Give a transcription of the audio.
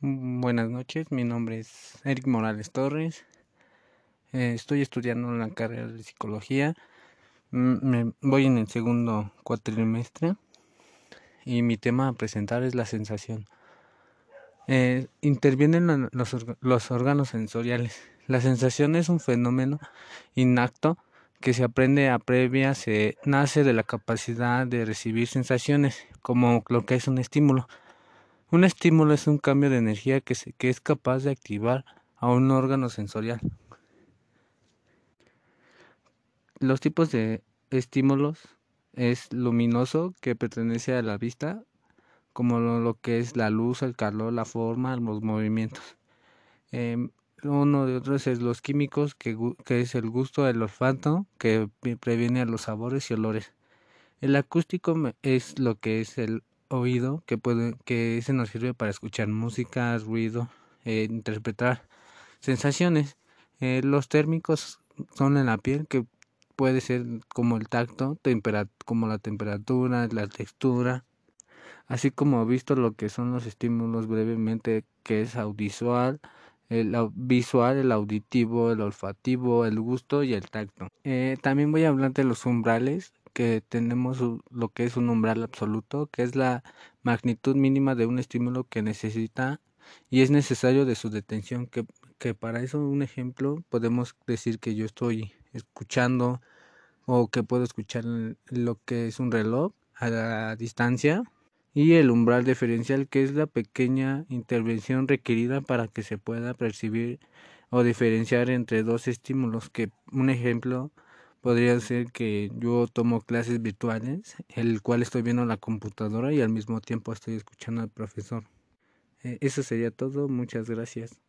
Mm, buenas noches, mi nombre es Eric Morales Torres. Eh, estoy estudiando la carrera de psicología. Mm, me voy en el segundo cuatrimestre y mi tema a presentar es la sensación. Eh, intervienen los, los órganos sensoriales. La sensación es un fenómeno inacto que se aprende a previa, se nace de la capacidad de recibir sensaciones, como lo que es un estímulo. Un estímulo es un cambio de energía que, que es capaz de activar a un órgano sensorial. Los tipos de estímulos es luminoso que pertenece a la vista, como lo, que es la luz, el calor, la forma, los movimientos. Em, uno de otros es los químicos, que, que, es el gusto, el olfato, que previene los sabores y olores. El acústico es lo que es el oído que puede que se nos sirve para escuchar música, ruido, eh, interpretar sensaciones. Eh, los térmicos son en la piel que puede ser como el tacto, como la temperatura, la textura, así como visto lo que son los estímulos brevemente que es audiovisual, el visual, el auditivo, el olfativo, el gusto y el tacto. Eh, también voy a hablar de los umbrales, que tenemos lo que es un umbral absoluto, que es la magnitud mínima de un estímulo que necesita y es necesario de su detención, que, que para eso un ejemplo podemos decir que yo estoy escuchando o que puedo escuchar lo que es un reloj a la distancia y el umbral diferencial que es la pequeña intervención requerida para que se pueda percibir o diferenciar entre dos estímulos que un ejemplo podría ser que yo tomo clases virtuales, el cual estoy viendo la computadora y al mismo tiempo estoy escuchando al profesor. Eh, eso sería todo, muchas gracias.